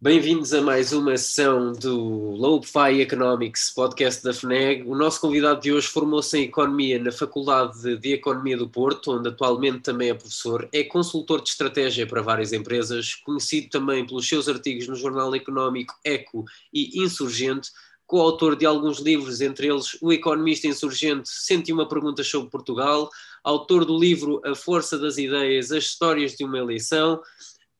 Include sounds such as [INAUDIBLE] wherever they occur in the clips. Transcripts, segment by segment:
Bem-vindos a mais uma sessão do Low Fi Economics, podcast da FNEG. O nosso convidado de hoje formou-se em Economia na Faculdade de Economia do Porto, onde atualmente também é professor. É consultor de estratégia para várias empresas, conhecido também pelos seus artigos no jornal económico Eco e Insurgente, coautor de alguns livros, entre eles O Economista Insurgente, 101 Perguntas sobre Portugal, autor do livro A Força das Ideias, As Histórias de uma Eleição,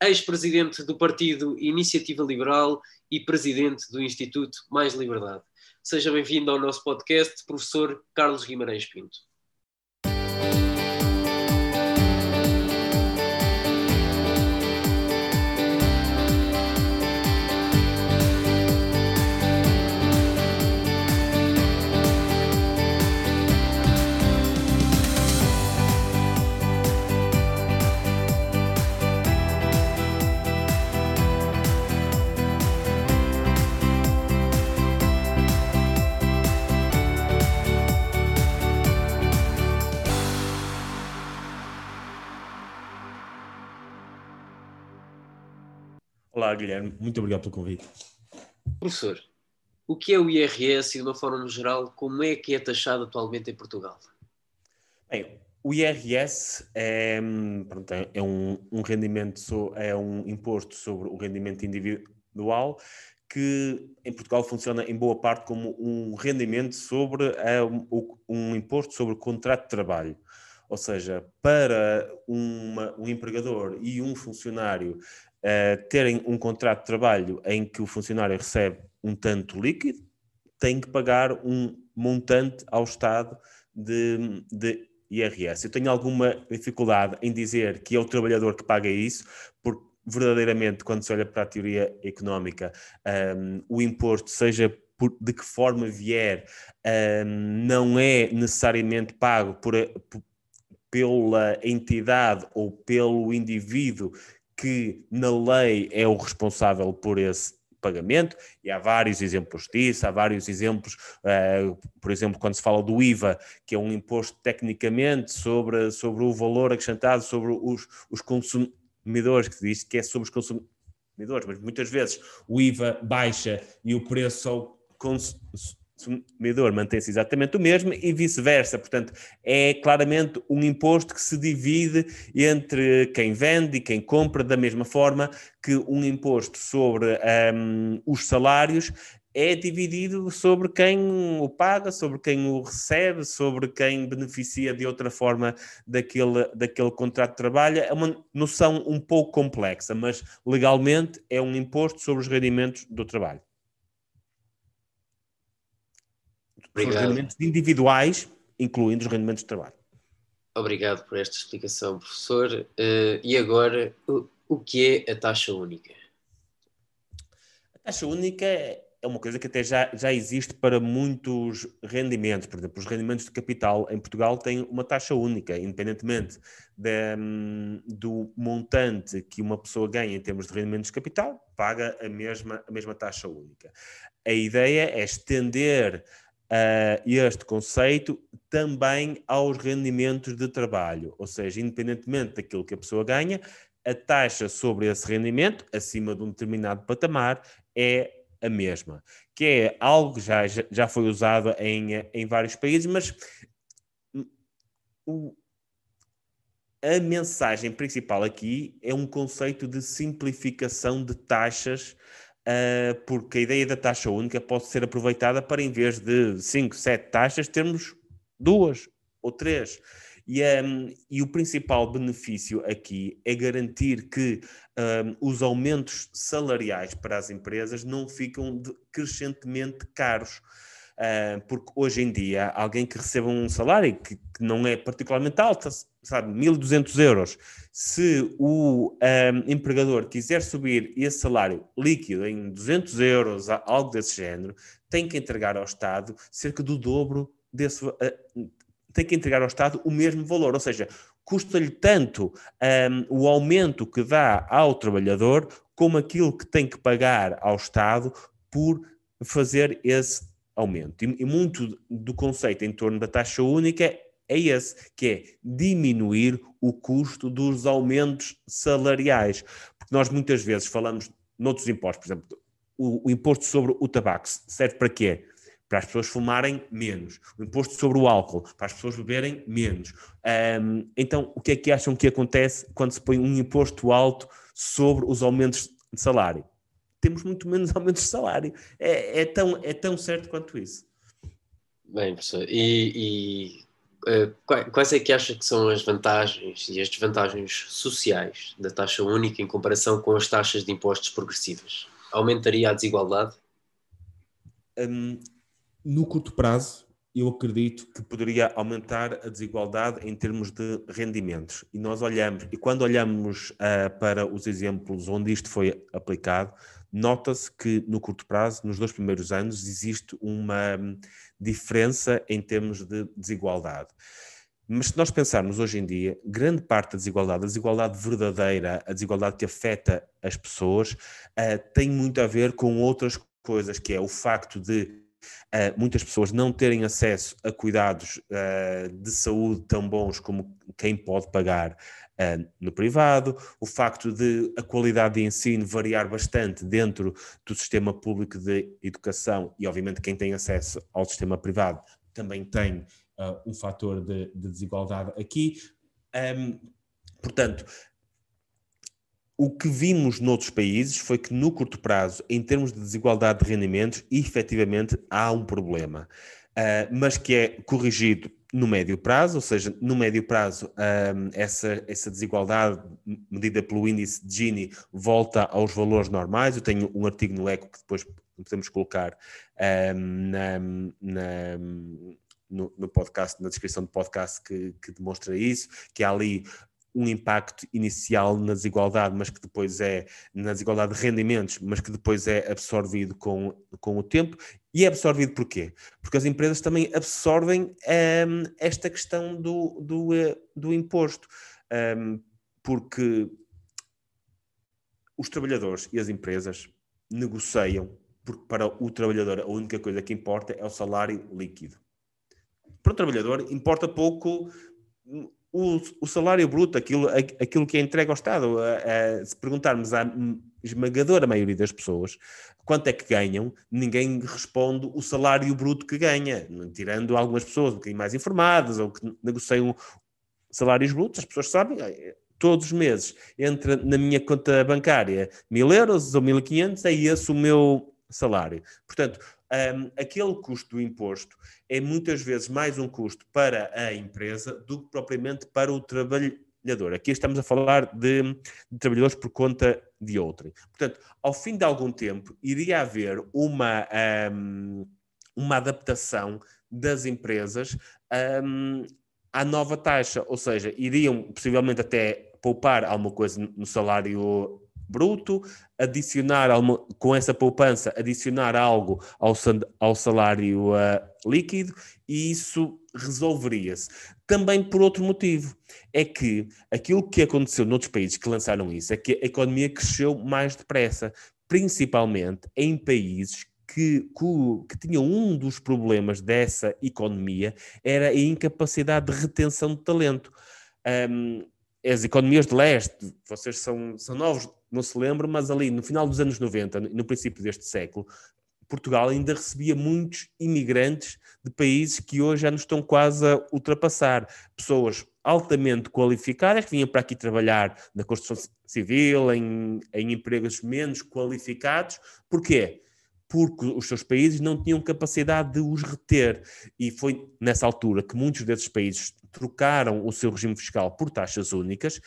ex-presidente do Partido Iniciativa Liberal e presidente do Instituto Mais Liberdade. Seja bem-vindo ao nosso podcast, professor Carlos Guimarães Pinto. Olá, Guilherme. Muito obrigado pelo convite. Professor, o que é o IRS e, de uma forma geral, como é que é taxado atualmente em Portugal? Bem, o IRS é, pronto, é, é um, um, rendimento, é um imposto sobre o rendimento individual que em Portugal funciona em boa parte como um rendimento sobre é, um, um imposto sobre o contrato de trabalho. Ou seja, para uma, um empregador e um funcionário uh, terem um contrato de trabalho em que o funcionário recebe um tanto líquido, tem que pagar um montante ao Estado de, de IRS. Eu tenho alguma dificuldade em dizer que é o trabalhador que paga isso, porque verdadeiramente, quando se olha para a teoria económica, um, ehm, o imposto, seja por, de que forma vier, um, ehm, não é necessariamente pago por, por, pela entidade ou pelo indivíduo que na lei é o responsável por esse pagamento, e há vários exemplos disso, há vários exemplos, uh, por exemplo, quando se fala do IVA, que é um imposto tecnicamente sobre, sobre o valor acrescentado sobre os, os consumidores, que se diz que é sobre os consumidores, mas muitas vezes o IVA baixa e o preço ao consumidor consumidor mantém-se exatamente o mesmo e vice-versa. Portanto, é claramente um imposto que se divide entre quem vende e quem compra, da mesma forma que um imposto sobre um, os salários é dividido sobre quem o paga, sobre quem o recebe, sobre quem beneficia de outra forma daquele, daquele contrato de trabalho. É uma noção um pouco complexa, mas legalmente é um imposto sobre os rendimentos do trabalho. Obrigado. São os rendimentos individuais, incluindo os rendimentos de trabalho. Obrigado por esta explicação, professor. Uh, e agora, o, o que é a taxa única? A taxa única é uma coisa que até já, já existe para muitos rendimentos. Por exemplo, os rendimentos de capital em Portugal têm uma taxa única, independentemente de, hum, do montante que uma pessoa ganha em termos de rendimentos de capital, paga a mesma, a mesma taxa única. A ideia é estender uh, este conceito também aos rendimentos de trabalho, ou seja, independentemente daquilo que a pessoa ganha, a taxa sobre esse rendimento, acima de um determinado patamar, é a mesma, que é algo que já, já foi usado em, em vários países, mas o, a mensagem principal aqui é um conceito de simplificação de taxas porque a ideia da taxa única pode ser aproveitada para, em vez de 5, 7 taxas, termos duas ou três. E, um, e, o principal benefício aqui é garantir que um, os aumentos salariais para as empresas não ficam crescentemente caros. Uh, porque hoje em dia, alguém que receba um salário que, que não é particularmente alto, sabe, 1.200 euros, se o um, empregador quiser subir esse salário líquido em 200 euros, algo desse género, tem que entregar ao Estado cerca do dobro desse. Uh, tem que entregar ao Estado o mesmo valor, ou seja, custa-lhe tanto um, o aumento que dá ao trabalhador como aquilo que tem que pagar ao Estado por fazer esse aumento. E, e muito do conceito em torno da taxa única é esse, que é diminuir o custo dos aumentos salariais. Porque nós muitas vezes falamos noutros impostos. Por exemplo, o, o imposto sobre o tabaco serve para quê? Para as pessoas fumarem menos. O imposto sobre o álcool, para as pessoas beberem menos. Um, então, o que é que acham que acontece quando se põe um imposto alto sobre os aumentos de salário? Temos muito menos [LAUGHS] aumentos de salário. É, é tão, é tão certo quanto isso. Bem, professor, e, e uh, quais é que acha que são as vantagens e as desvantagens sociais da taxa única em comparação com as taxas de impostos progressivas? Aumentaria a desigualdade? Um, no curto prazo, eu acredito que poderia aumentar a desigualdade em termos de rendimentos. E nós olhamos, e quando olhamos uh, para os exemplos onde isto foi aplicado, nota-se que no curto prazo, nos dois primeiros anos, existe uma hum, diferença em termos de desigualdade. Mas se nós pensarmos hoje em dia, grande parte da desigualdade, a desigualdade verdadeira, a desigualdade que afeta as pessoas, uh, tem muito a ver com outras coisas, que é o facto de Uh, muitas pessoas não terem acesso a cuidados uh, de saúde tão bons como quem pode pagar no privado, o facto de a qualidade de ensino variar bastante dentro do sistema público de educação e, obviamente, quem tem acesso ao sistema privado também tem um fator de, de, desigualdade aqui. Um, portanto, o que vimos noutros países foi que, no curto prazo, em termos de desigualdade de rendimentos, efetivamente há um problema, uh, mas que é corrigido no médio prazo, ou seja, no médio prazo, um, essa, essa desigualdade medida pelo índice de Gini volta aos valores normais. Eu tenho um artigo no ECO que depois podemos colocar um, na, na, no, no, podcast, na descrição do podcast, que, que demonstra isso, que há ali um impacto inicial na desigualdade, mas que depois é na desigualdade de rendimentos, mas que depois é absorvido com, com o tempo. E é absorvido porquê? Porque as empresas também absorvem um, esta questão do, do, eh, do imposto. Um, porque os trabalhadores e as empresas negociam, porque para o trabalhador a única coisa que importa é o salário líquido. Para o trabalhador importa pouco o, o salário bruto, aquilo, aquilo que é entregue ao Estado. se perguntarmos à esmagadora maioria das pessoas quanto é que ganham, ninguém responde o salário bruto que ganha, tirando algumas pessoas um bocadinho mais informadas ou que negociam salários brutos, as pessoas sabem, todos os meses entra na minha conta bancária mil euros ou mil e quinhentos, é esse o meu salário. Portanto, um, aquele custo do imposto é muitas vezes mais um custo para a empresa do que propriamente para o trabalhador. Aqui estamos a falar de, de trabalhadores por conta de outrem. Portanto, ao fim de algum tempo, iria haver uma, um, uma adaptação das empresas um, à nova taxa, ou seja, iriam possivelmente até poupar alguma coisa no salário bruto, adicionar com essa poupança, adicionar algo ao, salário uh, líquido e isso resolveria-se. Também por outro motivo, é que aquilo que aconteceu noutros países que lançaram isso é que a economia cresceu mais depressa, principalmente em países que, que, que, tinham um dos problemas dessa economia era a incapacidade de retenção de talento. Um, as economias de leste, vocês são, são novos, não se lembram, mas ali no final dos anos 90, no princípio deste século, Portugal ainda recebia muitos imigrantes de países que hoje já nos estão quase a ultrapassar. Pessoas altamente qualificadas que vinham para aqui trabalhar na construção civil, em, em empregos menos qualificados. Porquê? Porque os seus países não tinham capacidade de os reter. E foi nessa altura que muitos desses países trocaram o seu regime fiscal por taxas únicas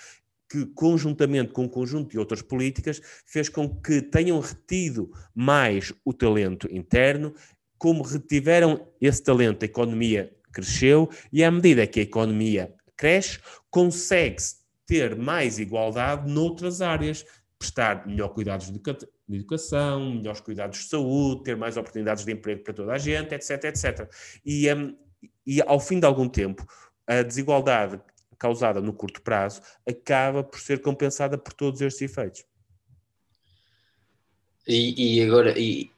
que, conjuntamente com um conjunto de outras políticas, fez com que tenham retido mais o talento interno. Como retiveram esse talento, a economia cresceu e, à medida que a economia cresce, consegue-se ter mais igualdade noutras áreas, prestar melhor cuidados de educação, melhores cuidados de saúde, ter mais oportunidades de emprego para toda a gente, etc, etc. E, um, e ao fim de algum tempo, a desigualdade causada no curto prazo acaba por ser compensada por todos estes efeitos. E, e agora, e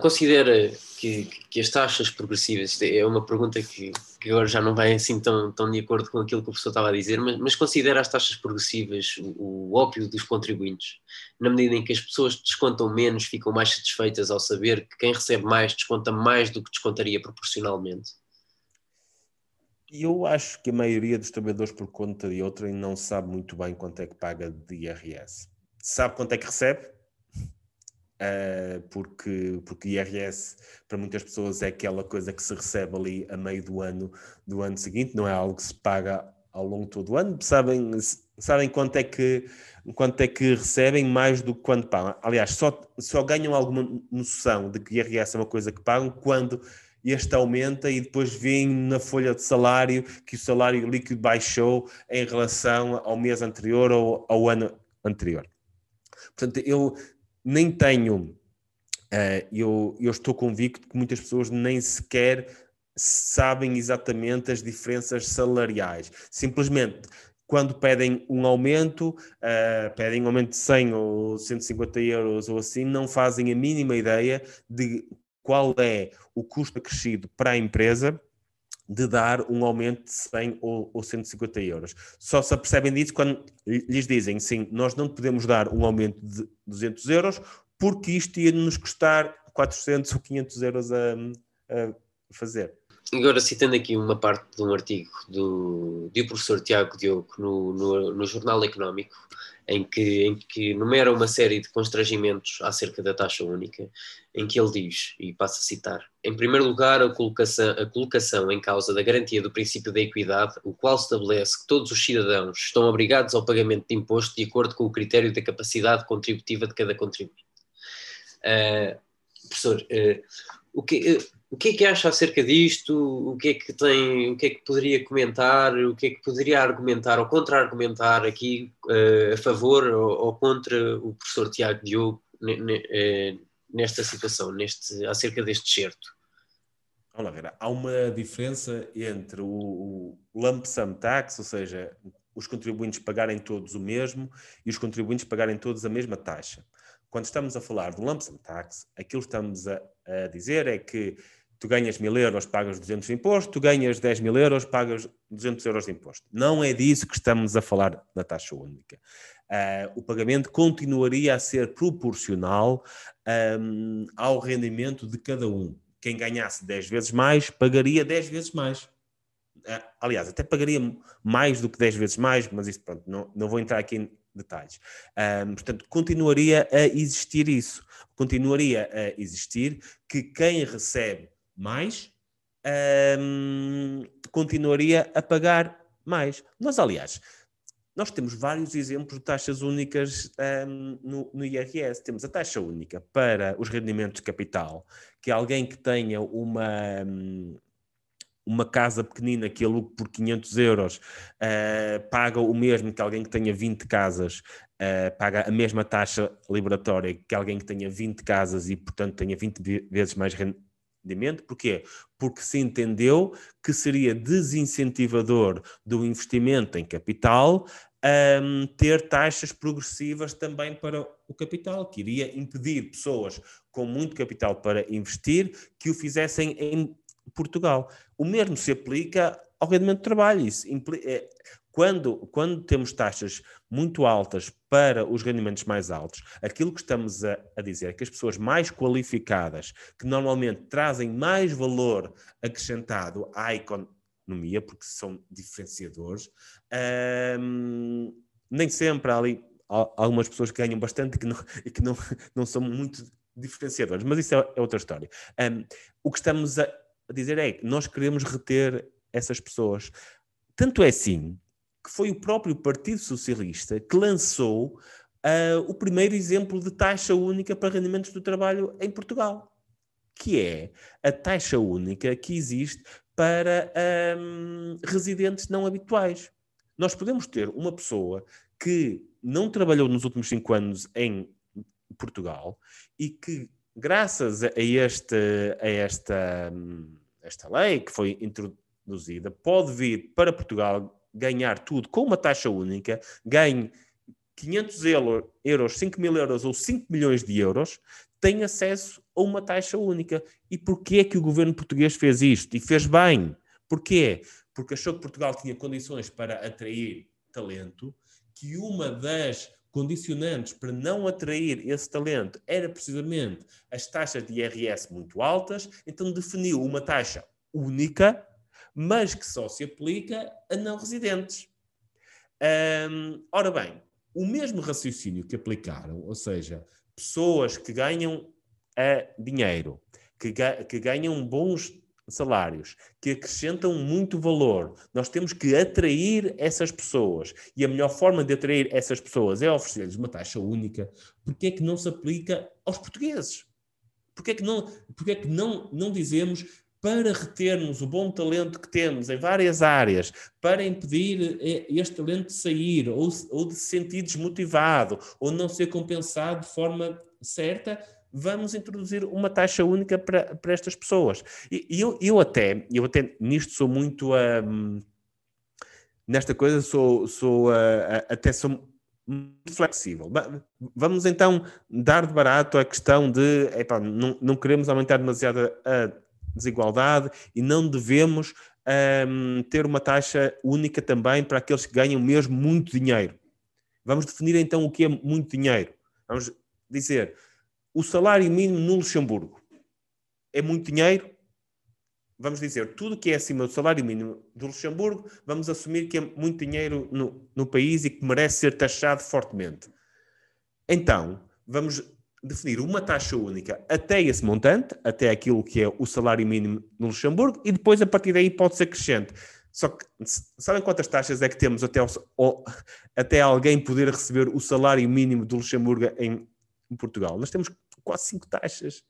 Considera que, que, as taxas progressivas, é uma pergunta que, que, agora já não vai assim tão, tão de acordo com aquilo que o professor estava a dizer, mas, mas considera as taxas progressivas o, o ópio dos contribuintes, na medida em que as pessoas descontam menos, ficam mais satisfeitas ao saber que quem recebe mais desconta mais do que descontaria proporcionalmente? Eu acho que a maioria dos trabalhadores por conta de outrem não sabe muito bem quanto é que paga de IRS. Sabe quanto é que recebe, Uh, porque, porque IRS para muitas pessoas é aquela coisa que se recebe ali a meio do ano do ano seguinte, não é algo que se paga ao longo de todo o ano. Sabem, sabem quanto, é que, quanto é que recebem mais do que quando pagam. Aliás, só, só ganham alguma noção de que IRS é uma coisa que pagam quando este aumenta e depois vem na folha de salário que o salário líquido baixou em relação ao mês anterior ou ao ano anterior. Portanto, eu nem tenho, uh, eu, eu estou convicto que muitas pessoas nem sequer sabem exatamente as diferenças salariais. Simplesmente, quando pedem um aumento, uh, pedem um aumento de 100 ou 150 euros ou assim, não fazem a mínima ideia de qual é o custo acrescido para a empresa de dar um aumento de 100 ou, ou 150 euros. Só se apercebem disso quando lhes dizem, sim, nós não podemos dar um aumento de 200 euros porque isto ia nos custar 400 ou 500 euros a, a fazer. Agora, citando aqui uma parte de um artigo do, do professor Tiago Diogo no, no, no Jornal Económico, em que, em que numera uma série de constrangimentos acerca da taxa única, em que ele diz, e passo a citar, em primeiro lugar, a colocação, a colocação em causa da garantia do princípio da equidade, o qual estabelece que todos os cidadãos estão obrigados ao pagamento de imposto de acordo com o critério da capacidade contributiva de cada contribuinte. Uh, professor, uh, o que, uh, o que é que acha acerca disto? O que é que tem, o que é que poderia comentar? O que é que poderia argumentar ou contra-argumentar aqui uh, a favor ou, ou, contra o professor Tiago Diogo uh, nesta situação, neste, acerca deste certo? Vamos lá ver, há uma diferença entre o, o lump sum tax, ou seja, os contribuintes pagarem todos o mesmo e os contribuintes pagarem todos a mesma taxa. Quando estamos a falar do lump sum tax, aquilo que estamos a, a dizer é que tu ganhas mil euros, pagas 200 de imposto, tu ganhas 10 mil euros, pagas 200 euros de imposto. Não é disso que estamos a falar na taxa única. Uh, o pagamento continuaria a ser proporcional um, ao rendimento de cada um. Quem ganhasse 10 vezes mais, pagaria 10 vezes mais. Uh, aliás, até pagaria mais do que 10 vezes mais, mas isso, pronto, não, não vou entrar aqui detalhes. Um, portanto, continuaria a existir isso. Continuaria a existir que quem recebe mais, um, continuaria a pagar mais. Nós, aliás, nós temos vários exemplos de taxas únicas um, no, no, IRS. Temos a taxa única para os rendimentos de capital, que alguém que tenha uma, uma casa pequenina que alugue por 500 euros uh, paga o mesmo que alguém que tenha 20 casas, uh, paga a mesma taxa liberatória que alguém que tenha 20 casas e, portanto, tenha 20 vezes mais rendimento. Porquê? Porque se entendeu que seria desincentivador do investimento em capital um, ter taxas progressivas também para o capital, que iria impedir pessoas com muito capital para investir que o fizessem em Portugal. O mesmo se aplica ao rendimento de trabalho. Isso implica, é, quando, quando temos taxas muito altas para os rendimentos mais altos, aquilo que estamos a, a, dizer é que as pessoas mais qualificadas, que normalmente trazem mais valor acrescentado à economia, porque são diferenciadores, hum, nem sempre há ali algumas pessoas que ganham bastante e que não, e que não, [LAUGHS] não são muito diferenciadores, mas isso é, é outra história. Um, o que estamos a, a dizer é que nós queremos reter essas pessoas. Tanto é assim que foi o próprio Partido Socialista que lançou uh, o primeiro exemplo de taxa única para rendimentos do trabalho em Portugal, que é a taxa única que existe para um, residentes não habituais. Nós podemos ter uma pessoa que não trabalhou nos últimos cinco anos em Portugal e que, graças a, este, a esta, esta lei que foi introduzida, pode vir para Portugal ganhar tudo com uma taxa única, ganhe 500 euros, 5 mil euros ou 5 milhões de euros, têm acesso a uma taxa única. E porquê é que o governo português fez isto? E fez bem. Porquê? Porque achou que Portugal tinha condições para atrair talento, que uma das condicionantes para não atrair esse talento era precisamente as taxas de IRS muito altas, então definiu uma taxa única, mas que só se aplica a não residentes. ora bem, o mesmo raciocínio que aplicaram, ou seja, pessoas que ganham uh, dinheiro, que, ga que ganham bons salários, que acrescentam muito valor. Nós temos que atrair essas pessoas. E a melhor forma de atrair essas pessoas é oferecer-lhes uma taxa única. Porque é que não se aplica aos portugueses? Porque é que não, porque é que não, não dizemos para retermos o bom talento que temos em várias áreas, para impedir eh, este talento de sair ou, ou de se sentir desmotivado ou não ser compensado de forma certa, vamos introduzir uma taxa única para, para estas pessoas. E, eu, eu, até, eu até nisto sou muito. Um, nesta coisa sou, sou uh, até sou muito flexível. Vamos então dar de barato a questão de não, não queremos aumentar demasiado a desigualdade e não devemos um, ter uma taxa única também para aqueles que ganham mesmo muito dinheiro. Vamos definir então o que é muito dinheiro. Vamos dizer, o salário mínimo no Luxemburgo é muito dinheiro. Vamos dizer, tudo que é acima do salário mínimo do Luxemburgo, vamos assumir que é muito dinheiro no, no país e que merece ser taxado fortemente. Então, vamos definir uma taxa única até esse montante, até aquilo que é o salário mínimo no Luxemburgo, e depois a partir daí pode ser crescente. Só que sabem quantas taxas é que temos até, o, até alguém poder receber o salário mínimo do Luxemburgo em, em Portugal? Nós temos quase cinco taxas.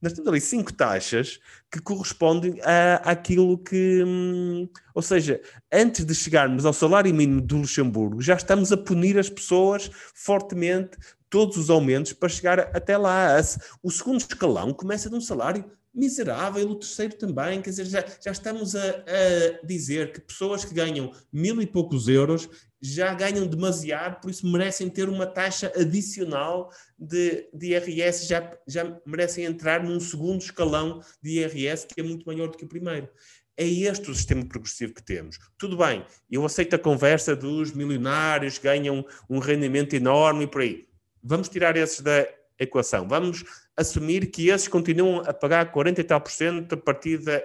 Nós temos ali cinco taxas que correspondem a, àquilo que. Hum, ou seja, antes de chegarmos ao salário mínimo do Luxemburgo, já estamos a punir as pessoas fortemente, todos os aumentos, para chegar até lá. O segundo escalão começa de um salário miserável, o terceiro também, quer dizer, já, já estamos a, a, dizer que pessoas que ganham mil e poucos euros já ganham demasiado, por isso merecem ter uma taxa adicional de, de IRS, já, já merecem entrar num segundo escalão de IRS que é muito maior do que o primeiro. É este o sistema progressivo que temos. Tudo bem, eu aceito a conversa dos milionários ganham um rendimento enorme e por aí. Vamos tirar esses da equação. Vamos assumir que esses continuam a pagar 40 e tal por cento a partir da,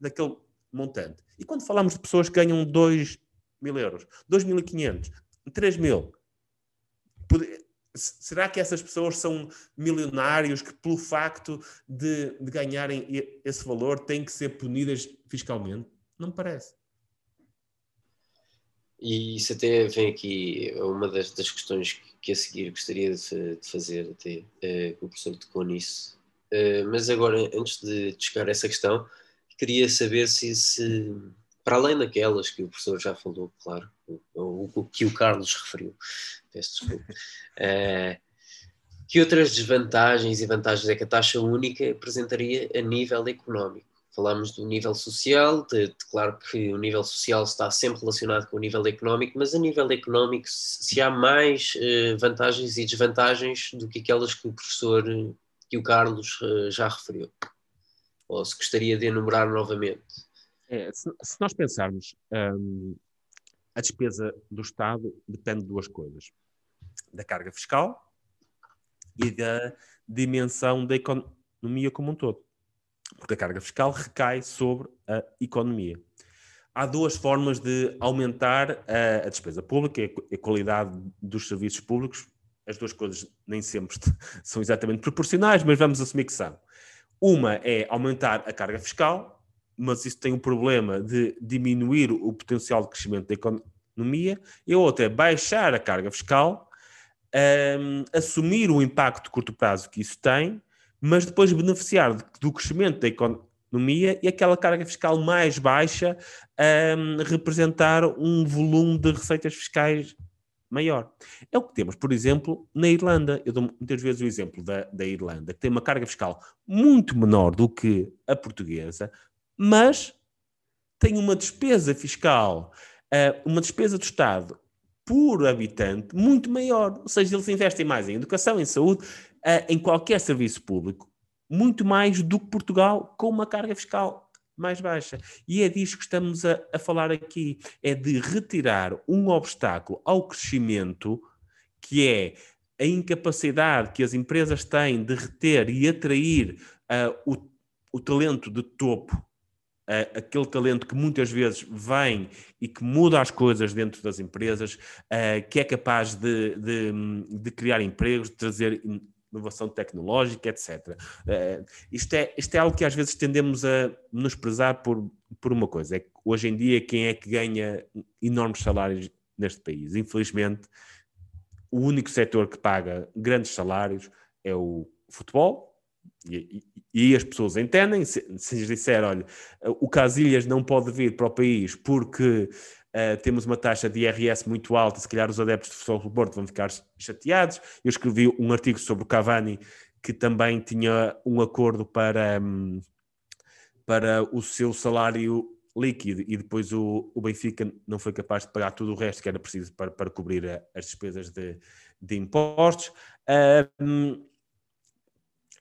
daquele montante. E quando falamos de pessoas que ganham 2 mil euros, 2.500, 3 mil, será que essas pessoas são milionários que, pelo facto de, de ganharem esse valor, têm que ser punidas fiscalmente? Não me parece. E isso até vem aqui, uma das, das questões que a seguir gostaria de, de fazer, até uh, o professor tocou nisso. Uh, mas agora, antes de chegar a essa questão, queria saber se, se, para além daquelas que o professor já falou, claro, o, que o Carlos referiu, peço desculpa, uh, [LAUGHS] que outras desvantagens e vantagens é que a taxa única apresentaria a nível económico? Falámos do nível social, de, de, claro que o nível social está sempre relacionado com o nível económico, mas a nível económico, se há mais uh, vantagens e desvantagens do que aquelas que o professor, que o Carlos uh, já referiu, ou se gostaria de enumerar novamente. É, se, se, nós pensarmos, um, a despesa do Estado depende de duas coisas: da carga fiscal e da dimensão da economia como um todo porque a carga fiscal recai sobre a economia. Há duas formas de aumentar a, a despesa pública e a qualidade dos serviços públicos. As duas coisas nem sempre [LAUGHS] são exatamente proporcionais, mas vamos assumir que são. Uma é aumentar a carga fiscal, mas isso tem o problema de diminuir o potencial de crescimento da economia, e a outra é baixar a carga fiscal, um, assumir o impacto de curto prazo que isso tem, mas depois beneficiar do crescimento da economia e aquela carga fiscal mais baixa um, representar um volume de receitas fiscais maior. É o que temos, por exemplo, na Irlanda. Eu dou muitas vezes o exemplo da, da Irlanda, que tem uma carga fiscal muito menor do que a portuguesa, mas tem uma despesa fiscal, uh, uma despesa do Estado por habitante muito maior. Ou seja, eles investem mais em educação, em saúde, uh, em qualquer serviço público, muito mais do que Portugal, com uma carga fiscal mais baixa. E é disso que estamos a, a falar aqui: é de retirar um obstáculo ao crescimento que é a incapacidade que as empresas têm de reter e atrair uh, o, o talento de topo uh, aquele talento que muitas vezes vem e que muda as coisas dentro das empresas, uh, que é capaz de, de, de, criar empregos, de trazer inovação tecnológica, etc. Eh, isto, é, isto é algo que às vezes tendemos a nos prezar por, por uma coisa, é que hoje em dia quem é que ganha enormes salários neste país? Infelizmente, o único setor que paga grandes salários é o futebol, e, e, as pessoas entendem, se, se lhes disser, olha, o Casilhas não pode vir para o país porque uh, temos uma taxa de IRS muito alta, se calhar os adeptos de futebol do Porto vão ficar chateados. Eu escrevi um artigo sobre o Cavani que também tinha um acordo para, um, para o seu salário líquido e depois o, o Benfica não foi capaz de pagar tudo o resto que era preciso para, para cobrir a, as despesas de, de impostos. Um,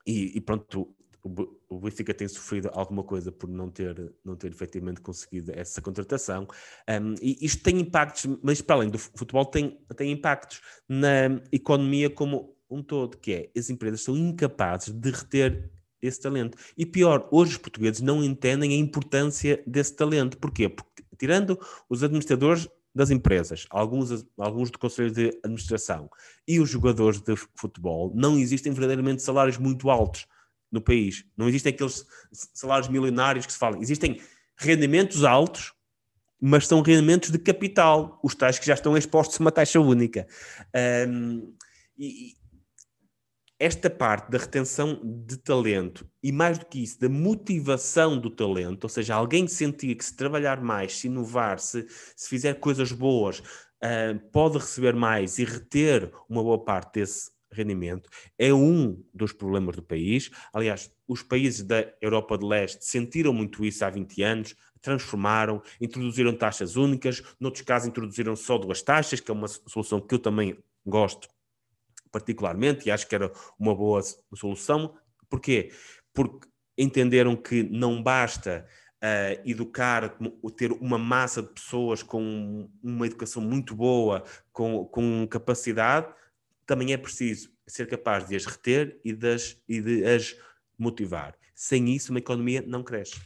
e, e pronto, o Benfica tem sofrido alguma coisa por não ter, não ter efetivamente conseguido essa contratação. Um, e isto tem impactos, mas para além do futebol, tem, tem impactos na economia como um todo, que é as empresas são incapazes de reter esse talento. E pior, hoje os portugueses não entendem a importância desse talento. Porquê? Porque, tirando os administradores das empresas, alguns, alguns do Conselho de Administração e os jogadores de futebol, não existem verdadeiramente salários muito altos no país. Não existem aqueles salários milionários que se falam. Existem rendimentos altos, mas são rendimentos de capital, os tais que já estão expostos a uma taxa única. Um, e, esta parte da retenção de talento e mais do que isso, da motivação do talento, ou seja, alguém sentir que se trabalhar mais, se inovar, se, se fizer coisas boas, uh, pode receber mais e reter uma boa parte desse rendimento, é um dos problemas do país. Aliás, os países da Europa de Leste sentiram muito isso há 20 anos, transformaram, introduziram taxas únicas, noutros casos introduziram só duas taxas, que é uma solução que eu também gosto particularmente, e acho que era uma boa solução. Porquê? Porque entenderam que não basta uh, educar, ter uma massa de pessoas com uma educação muito boa, com, com capacidade, também é preciso ser capaz de as reter e de as, e de as motivar. Sem isso, uma economia não cresce.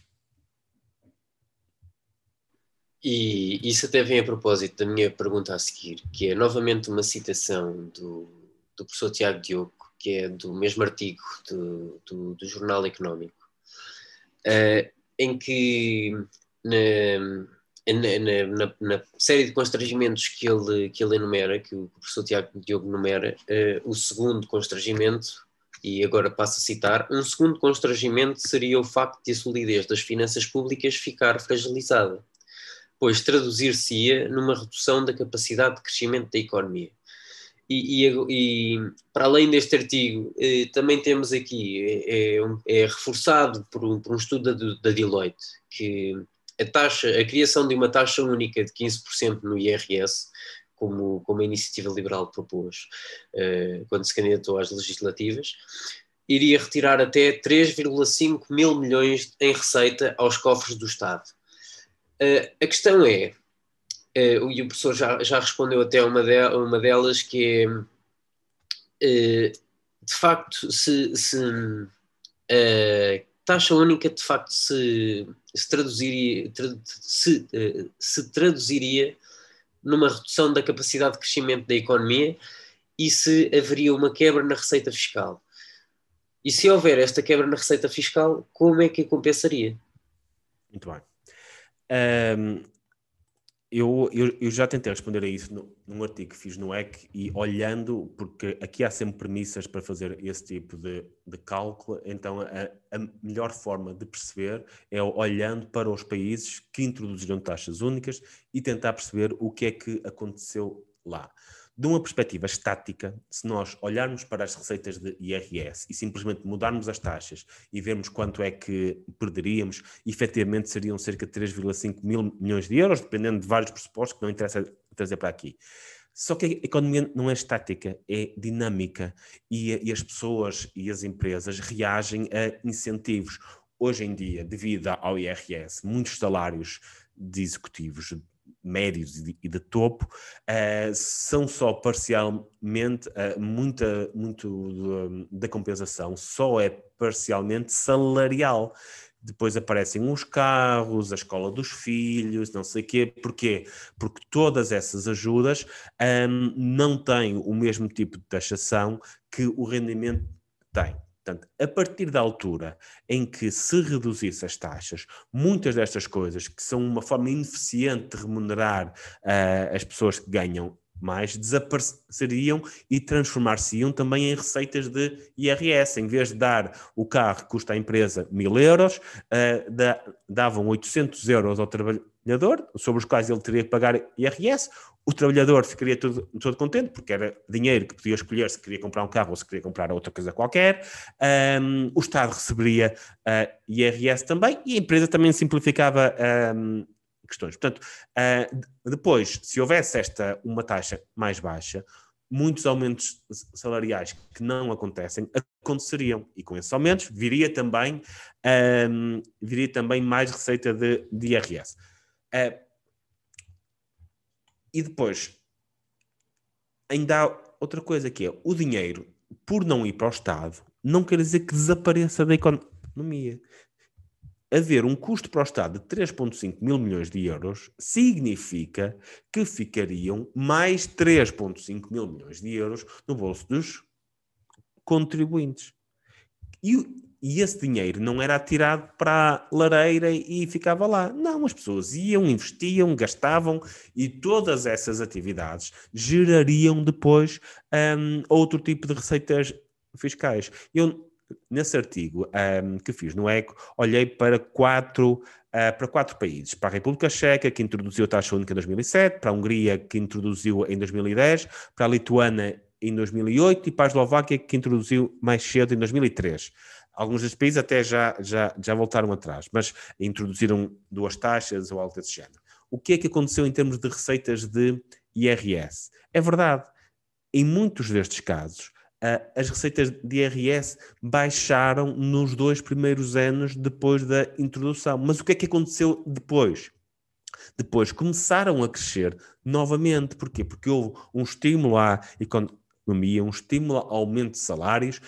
E isso até vem a propósito da minha pergunta a seguir, que é novamente uma citação do do professor Tiago Diogo, que é do mesmo artigo do, do, do Jornal Económico, uh, em que na, na, na, na, série de constrangimentos que ele, que ele enumera, que o professor Tiago Diogo enumera, uh, o segundo constrangimento, e agora passo a citar, um segundo constrangimento seria o facto de a solidez das finanças públicas ficar fragilizada, pois traduzir-se-ia numa redução da capacidade de crescimento da economia. E, e, e, para além deste artigo, eh, também temos aqui, é, é, é reforçado por um, por um estudo da, da, Deloitte, que a taxa, a criação de uma taxa única de 15% no IRS, como, como a iniciativa liberal propôs eh, quando se candidatou às legislativas, iria retirar até 3,5 mil milhões em receita aos cofres do Estado. Uh, a questão é, uh, e o professor já, já respondeu até uma, de, uma delas, que é, uh, de facto, se, se taxa única de facto se, se traduziria, se, uh, se traduziria numa redução da capacidade de crescimento da economia e se haveria uma quebra na receita fiscal. E se houver esta quebra na receita fiscal, como é que a compensaria? Muito bem. Um, eu, eu, eu, já tentei responder a isso no, num artigo que fiz no EC e olhando, porque aqui há sempre premissas para fazer esse tipo de, de cálculo, então a, a, melhor forma de perceber é olhando para os países que introduziram taxas únicas e tentar perceber o que é que aconteceu lá. De uma perspectiva estática, se nós olharmos para as receitas de IRS e simplesmente mudarmos as taxas e vermos quanto é que perderíamos, efetivamente seriam cerca de 3,5 mil milhões de euros, dependendo de vários pressupostos que não interessa trazer para aqui. Só que a economia não é estática, é dinâmica e, e, as pessoas e as empresas reagem a incentivos. Hoje em dia, devido ao IRS, muitos salários de executivos médios e de, e de topo uh, são só parcialmente, uh, muita, muito da compensação só é parcialmente salarial depois aparecem os carros, a escola dos filhos, não sei o quê. Porquê? Porque todas essas ajudas um, não têm o mesmo tipo de taxação que o rendimento tem. Portanto, a partir da altura em que se reduzisse as taxas, muitas destas coisas, que são uma forma ineficiente de remunerar uh, as pessoas que ganham mais desapareceriam e transformar-se-iam também em receitas de IRS. Em vez de dar o carro que custa à empresa mil euros, uh, da, davam 800 euros ao trabalhador, sobre os quais ele teria que pagar IRS. O trabalhador ficaria todo, todo contente, porque era dinheiro que podia escolher se queria comprar um carro ou se queria comprar outra coisa qualquer. Um, o Estado receberia uh, IRS também e a empresa também simplificava um, questões. Portanto, uh, depois, se houvesse esta uma taxa mais baixa, muitos aumentos salariais que não acontecem aconteceriam e com esses aumentos viria também um, viria também mais receita de, de IRS. Uh, e depois ainda há outra coisa que é o dinheiro por não ir para o Estado não quer dizer que desapareça da economia haver um custo para o Estado de 3,5 mil milhões de euros significa que ficariam mais 3,5 mil milhões de euros no bolso dos contribuintes. E, e, esse dinheiro não era atirado para a lareira e ficava lá. Não, as pessoas iam, investiam, gastavam e todas essas atividades gerariam depois um, outro tipo de receitas fiscais. Eu nesse artigo um, que fiz no ECO, olhei para quatro, uh, para quatro países. Para a República Checa, que introduziu a taxa única em 2007, para a Hungria, que introduziu em 2010, para a Lituânia em 2008 e para a Eslováquia, que introduziu mais cedo em 2003. Alguns dos países até já, já, já voltaram atrás, mas introduziram duas taxas ou algo desse género. O que é que aconteceu em termos de receitas de IRS? É verdade, em muitos destes casos, as receitas de IRS baixaram nos dois primeiros anos depois da introdução. Mas o que é que aconteceu depois? Depois começaram a crescer novamente. Porquê? Porque houve um estímulo à economia, um estímulo ao aumento de salários.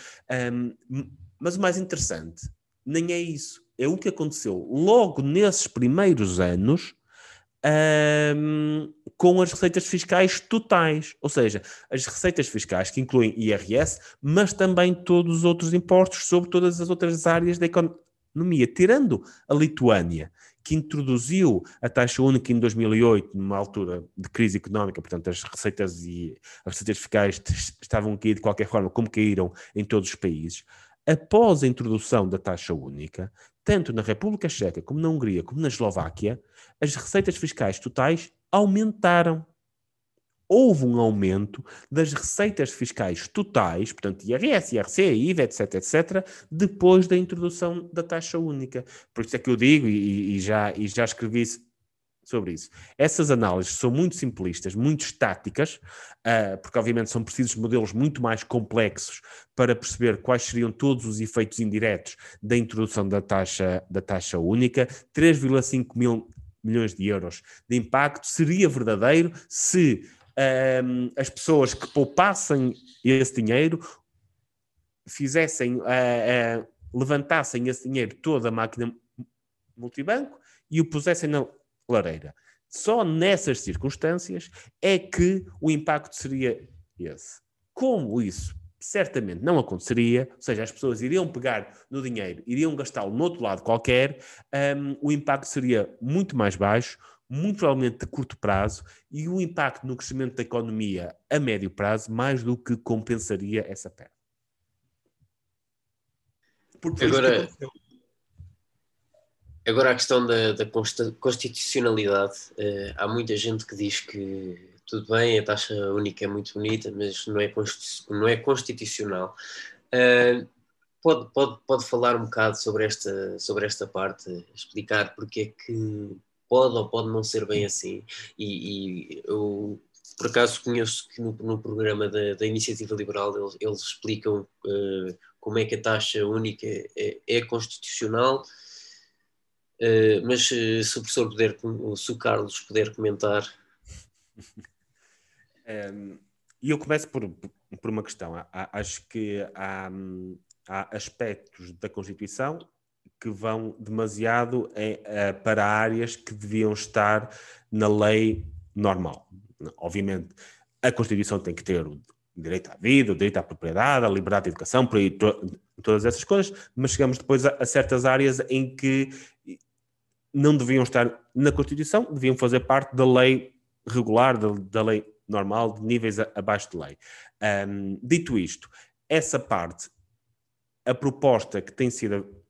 Um, mas o mais interessante nem é isso. É o que aconteceu logo nesses primeiros anos um, com as receitas fiscais totais, ou seja, as receitas fiscais que incluem IRS, mas também todos os outros impostos sobre todas as outras áreas da economia, tirando a Lituânia, que introduziu a taxa única em 2008, numa altura de crise económica, portanto as receitas e as receitas fiscais estavam a cair de qualquer forma, como caíram em todos os países. Após a introdução da taxa única, tanto na República Checa como na Hungria como na Eslováquia, as receitas fiscais totais aumentaram. Houve um aumento das receitas fiscais totais, portanto, IRS, IRC, IVA, etc., etc., depois da introdução da taxa única. Por isso é que eu digo, e, e já, e já escrevi sobre isso. Essas análises são muito simplistas, muito estáticas, uh, porque obviamente são precisos modelos muito mais complexos para perceber quais seriam todos os efeitos indiretos da introdução da taxa, da taxa única. 3,5 mil milhões de euros de impacto seria verdadeiro se um, as pessoas que poupassem esse dinheiro fizessem, uh, uh, levantassem esse dinheiro toda a máquina multibanco e o pusessem na lareira. Só nessas circunstâncias é que o impacto seria esse. Como isso certamente não aconteceria, ou seja, as pessoas iriam pegar no dinheiro, iriam gastá-lo no outro lado qualquer, um, o impacto seria muito mais baixo, muito provavelmente de curto prazo, e o impacto no crescimento da economia a médio prazo mais do que compensaria essa perda. Porque agora, que agora a questão da, da constitucionalidade, uh, há muita gente que diz que tudo bem, a taxa única é muito bonita, mas não é, não é constitucional. Uh, pode, pode, pode falar um bocado sobre esta, sobre esta parte, explicar porque é que pode ou pode não ser bem assim. E, e eu por acaso conheço que no, no programa da, da, Iniciativa Liberal eles, eles explicam uh, como é que a taxa única é, é constitucional, uh, mas uh, se o professor puder, se o Carlos puder comentar. Um, [LAUGHS] e eu começo por, por uma questão. Acho que há, há aspectos da Constituição que vão demasiado em, para áreas que deviam estar na lei normal. Obviamente, a Constituição tem que ter o direito à vida, o direito à propriedade, a liberdade de educação, por aí, to, todas essas coisas, mas chegamos depois a, a, certas áreas em que não deviam estar na Constituição, deviam fazer parte da lei regular, da, da lei normal, de níveis a, abaixo de lei. Um, dito isto, essa parte, a proposta que tem sido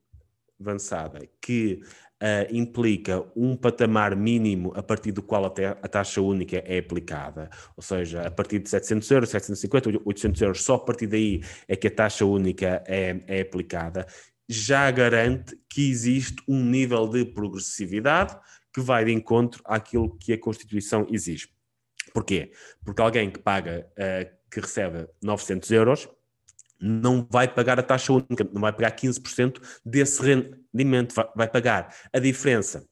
avançada, que uh, implica um patamar mínimo a partir do qual até a taxa única é aplicada, ou seja, a partir de 700 euros, 750, 800 euros, só a partir daí é que a taxa única é, é aplicada, já garante que existe um nível de progressividade que vai de encontro àquilo que a Constituição exige. Porquê? Porque alguém que paga, uh, que recebe 900 euros, não vai pagar a taxa única, não vai pagar 15% desse rendimento, vai, vai pagar a diferença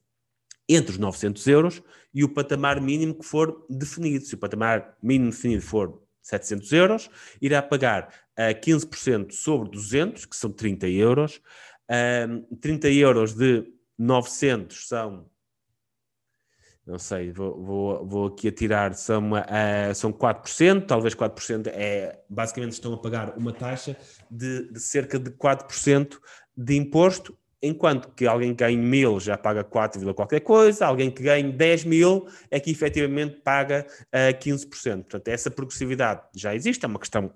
entre os 900 euros e o patamar mínimo que for definido. Se o patamar mínimo definido for 700 euros, irá pagar uh, 15% sobre 200, que são 30 euros. Uh, 30 euros de 900 são não sei, vou, vou, vou aqui atirar, são, uh, são 4%, talvez 4% é, basicamente estão a pagar uma taxa de, de cerca de 4% de imposto, enquanto que alguém que ganhe mil já paga 4, qualquer coisa, alguém que ganhe 10 mil é que efetivamente paga uh, ah, 15%. Portanto, essa progressividade já existe, é uma questão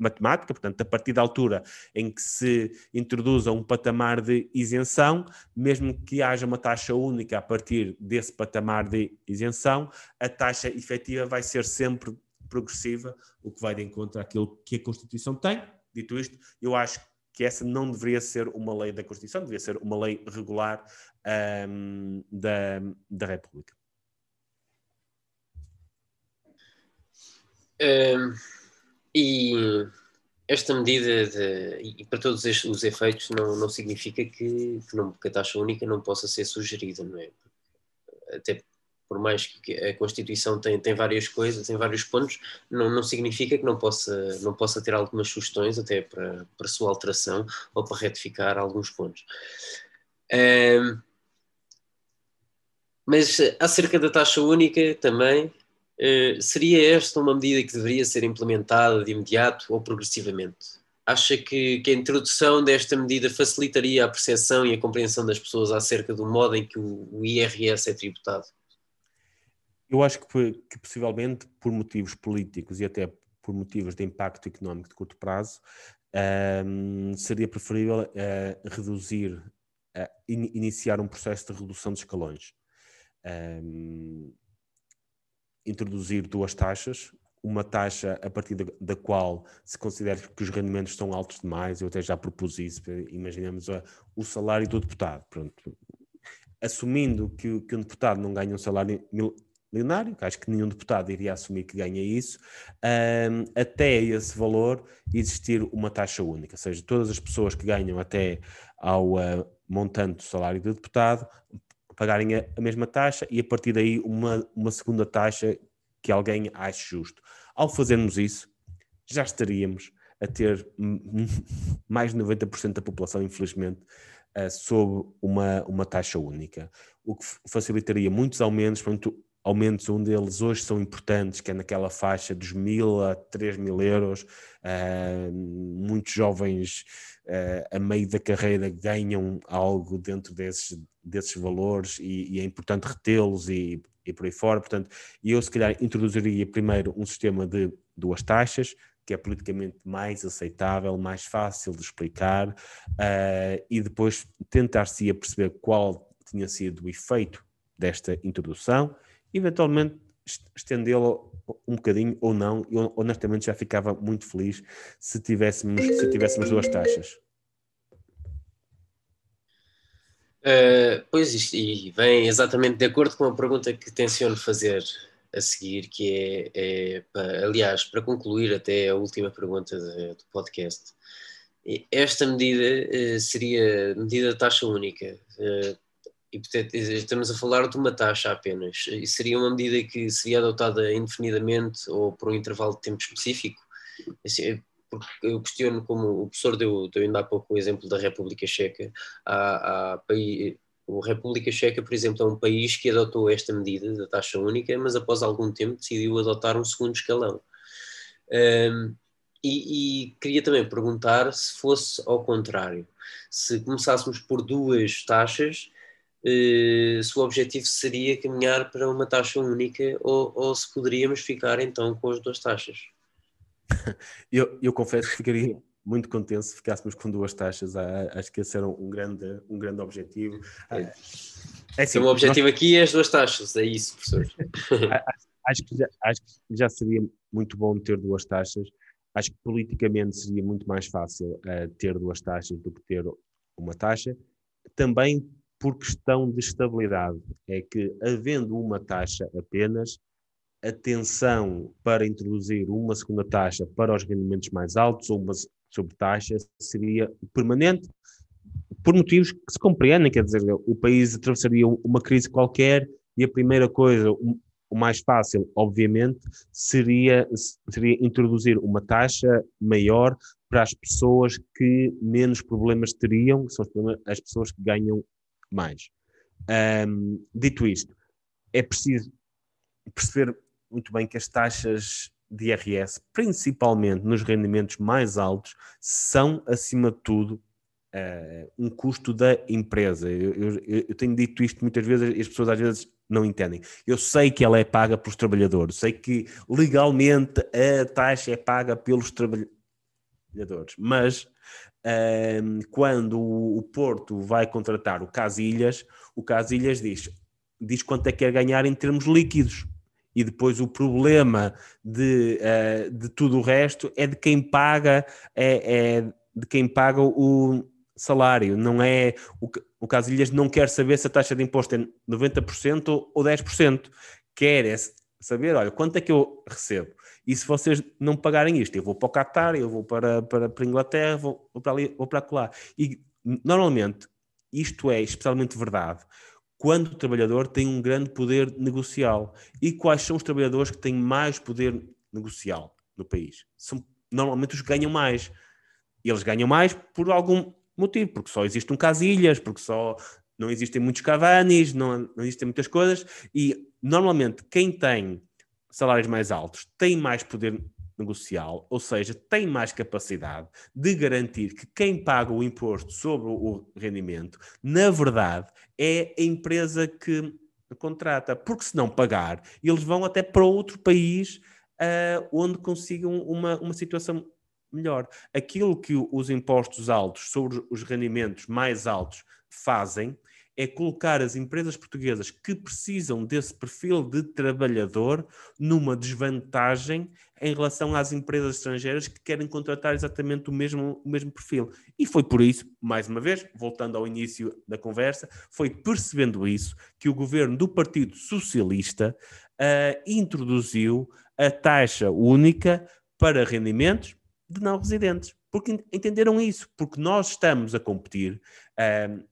matemática, portanto, a partir da altura em que se introduza um patamar de isenção, mesmo que haja uma taxa única a partir desse patamar de isenção, a taxa efetiva vai ser sempre progressiva, o que vai de encontro àquilo que a Constituição tem. Dito isto, eu acho que essa não deveria ser uma lei da Constituição, deveria ser uma lei regular um, da, da República. Um e esta medida, de, e para todos estes, os efeitos, não, não significa que, que, não, que a taxa única não possa ser sugerida, não é? Até por mais que a Constituição tem, tem várias coisas, tem vários pontos, não, não significa que não possa, não possa ter algumas sugestões até para, para sua alteração ou para retificar alguns pontos. Um, mas acerca da taxa única também, seria esta uma medida que deveria ser implementada de imediato ou progressivamente? Acha que, que, a introdução desta medida facilitaria a percepção e a compreensão das pessoas acerca do modo em que o, o IRS é tributado? Eu acho que, que, possivelmente por motivos políticos e até por motivos de impacto económico de curto prazo, um, ehm, seria preferível uh, reduzir, uh, in, iniciar um processo de redução de escalões. Um, ehm, introduzir duas taxas, uma taxa a partir da, da, qual se considera que os rendimentos estão altos demais, eu até já propus isso, imaginemos a, o salário do deputado, pronto. Assumindo que, que um deputado não ganha um salário milionário, que acho que nenhum deputado iria assumir que ganha isso, um, até esse valor existir uma taxa única, ou seja, todas as pessoas que ganham até ao uh, montante do salário do deputado pagarem a, a, mesma taxa e a partir daí uma, uma segunda taxa que alguém ache justo. Ao fazermos isso, já estaríamos a ter [LAUGHS] mais de 90% da população, infelizmente, uh, sob uma, uma taxa única, o que facilitaria muitos aumentos, portanto, aumentos, um deles hoje são importantes, que é naquela faixa dos mil a três mil euros. Uh, muitos jovens uh, a meio da carreira ganham algo dentro desses, desses valores e, e é importante retê-los e, e por aí fora. Portanto, eu se calhar introduziria primeiro um sistema de duas taxas, que é politicamente mais aceitável, mais fácil de explicar, uh, e depois tentar-se perceber qual tinha sido o efeito desta introdução eventualmente estendê-lo um bocadinho ou não, eu honestamente já ficava muito feliz se tivéssemos, se tivéssemos duas taxas. Uh, pois, e vem exatamente de acordo com a pergunta que tenciono fazer. a seguir, que é, é para, aliás, para concluir até a última pergunta de, do podcast. Esta medida uh, seria medida de taxa única. Uh, e portanto estamos a falar de uma taxa apenas. E seria uma medida que seria adotada indefinidamente ou por um intervalo de tempo específico? Assim, porque eu questiono como o professor deu, deu ainda há pouco o exemplo da República Checa. A República Checa, por exemplo, é um país que adotou esta medida da taxa única, mas após algum tempo decidiu adotar um segundo escalão. Um, e, e, queria também perguntar se fosse ao contrário, se começássemos por duas taxas, se o objetivo seria caminhar para uma taxa única ou, ou se poderíamos ficar então com as duas taxas. [LAUGHS] Eu, eu confesso que ficaria muito contente se ficássemos com duas taxas. Acho que esse era um grande, um grande objetivo. É, é assim, o objetivo nós... aqui é as duas taxas, é isso, professor. [LAUGHS] acho, que já, acho que já seria muito bom ter duas taxas. Acho que politicamente seria muito mais fácil uh, ter duas taxas do que ter uma taxa. Também por questão de estabilidade. É que, havendo uma taxa apenas, a tensão para introduzir uma segunda taxa para os rendimentos mais altos ou uma sobretaxa seria permanente, por motivos que se compreendem, quer dizer, o país atravessaria uma crise qualquer e a primeira coisa, o mais fácil, obviamente, seria, seria introduzir uma taxa maior para as pessoas que menos problemas teriam, que são as pessoas que ganham mais. Um, dito isto, é preciso perceber muito bem que as taxas de IRS, principalmente nos rendimentos mais altos, são, acima de tudo, uh, um custo da empresa. Eu, eu, eu, tenho dito isto muitas vezes e as pessoas às vezes não entendem. Eu sei que ela é paga pelos trabalhadores, sei que legalmente a taxa é paga pelos trabalhadores, mas uh, quando o, o Porto vai contratar o Casilhas, o Casilhas diz, diz quanto é que quer ganhar em termos líquidos. E depois o problema de, uh, de tudo o resto é de quem paga é, é, de quem paga o salário, não é o, o Casilhas não quer saber se a taxa de imposto é 90% ou 10%, quer é saber, olha, quanto é que eu recebo? E se vocês não pagarem isto, eu vou para o Qatar, eu vou para, para, para a Inglaterra, vou, vou para ali, vou para lá. E normalmente isto é especialmente verdade quando o trabalhador tem um grande poder negocial. E quais são os trabalhadores que têm mais poder negocial no país? São normalmente os que ganham mais. E eles ganham mais por algum motivo, porque só existe um Casilhas, porque só não existem muitos Cavanis, não, não existem muitas coisas, e normalmente quem tem salários mais altos tem mais poder negocial, ou seja, tem mais capacidade de garantir que quem paga o imposto sobre o rendimento, na verdade, é a empresa que contrata, porque se não pagar, eles vão até para outro país uh, onde consigam uma, uma situação melhor. Aquilo que os impostos altos sobre os rendimentos mais altos fazem é colocar as empresas portuguesas que precisam desse perfil de trabalhador numa desvantagem em relação às empresas estrangeiras que querem contratar exatamente o mesmo, o mesmo perfil. E foi por isso, mais uma vez, voltando ao início da conversa, foi percebendo isso que o governo do Partido Socialista uh, introduziu a taxa única para rendimentos de não residentes. Porque entenderam isso, porque nós estamos a competir. Uh,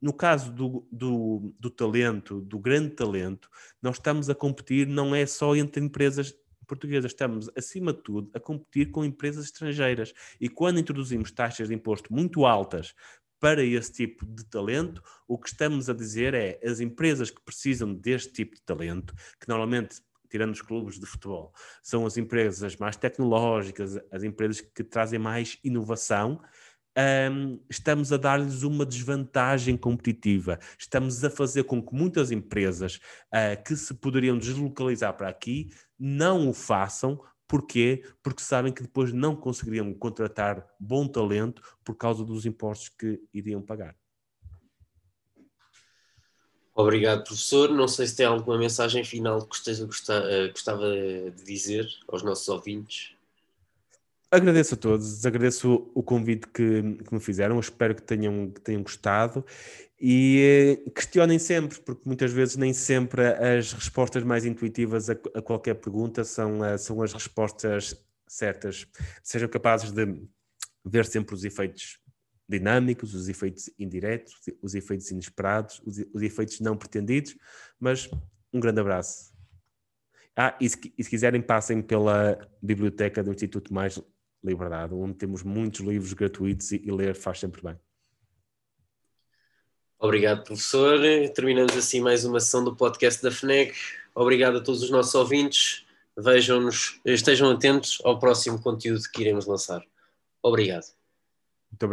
no caso do, do, do, talento, do grande talento, nós estamos a competir não é só entre empresas portuguesas, estamos, acima de tudo, a competir com empresas estrangeiras. E quando introduzimos taxas de imposto muito altas para esse tipo de talento, o que estamos a dizer é as empresas que precisam deste tipo de talento, que normalmente tirando os clubes de futebol, são as empresas mais tecnológicas, as empresas que trazem mais inovação, um, estamos a dar-lhes uma desvantagem competitiva. Estamos a fazer com que muitas empresas uh, que se poderiam deslocalizar para aqui não o façam. Porquê? Porque sabem que depois não conseguiriam contratar bom talento por causa dos impostos que iriam pagar. Obrigado, professor. Não sei se tem alguma mensagem final que gostava de dizer aos nossos ouvintes. Agradeço a todos, agradeço o convite que, que me fizeram, espero que tenham, que tenham gostado e eh, questionem sempre, porque muitas vezes nem sempre as respostas mais intuitivas a, a qualquer pergunta são, uh, são as respostas certas. Sejam capazes de ver sempre os efeitos dinâmicos, os efeitos indiretos, os efeitos inesperados, os, os efeitos não pretendidos, mas um grande abraço. Ah, e se, e se quiserem, passem pela biblioteca do Instituto Mais Liberdade, onde temos muitos livros gratuitos e, e ler faz sempre bem. Obrigado, professor. Terminamos assim mais uma sessão do podcast da FNEC. Obrigado a todos os nossos ouvintes. Vejam-nos, estejam atentos ao próximo conteúdo que iremos lançar. Obrigado. Muito obrigado.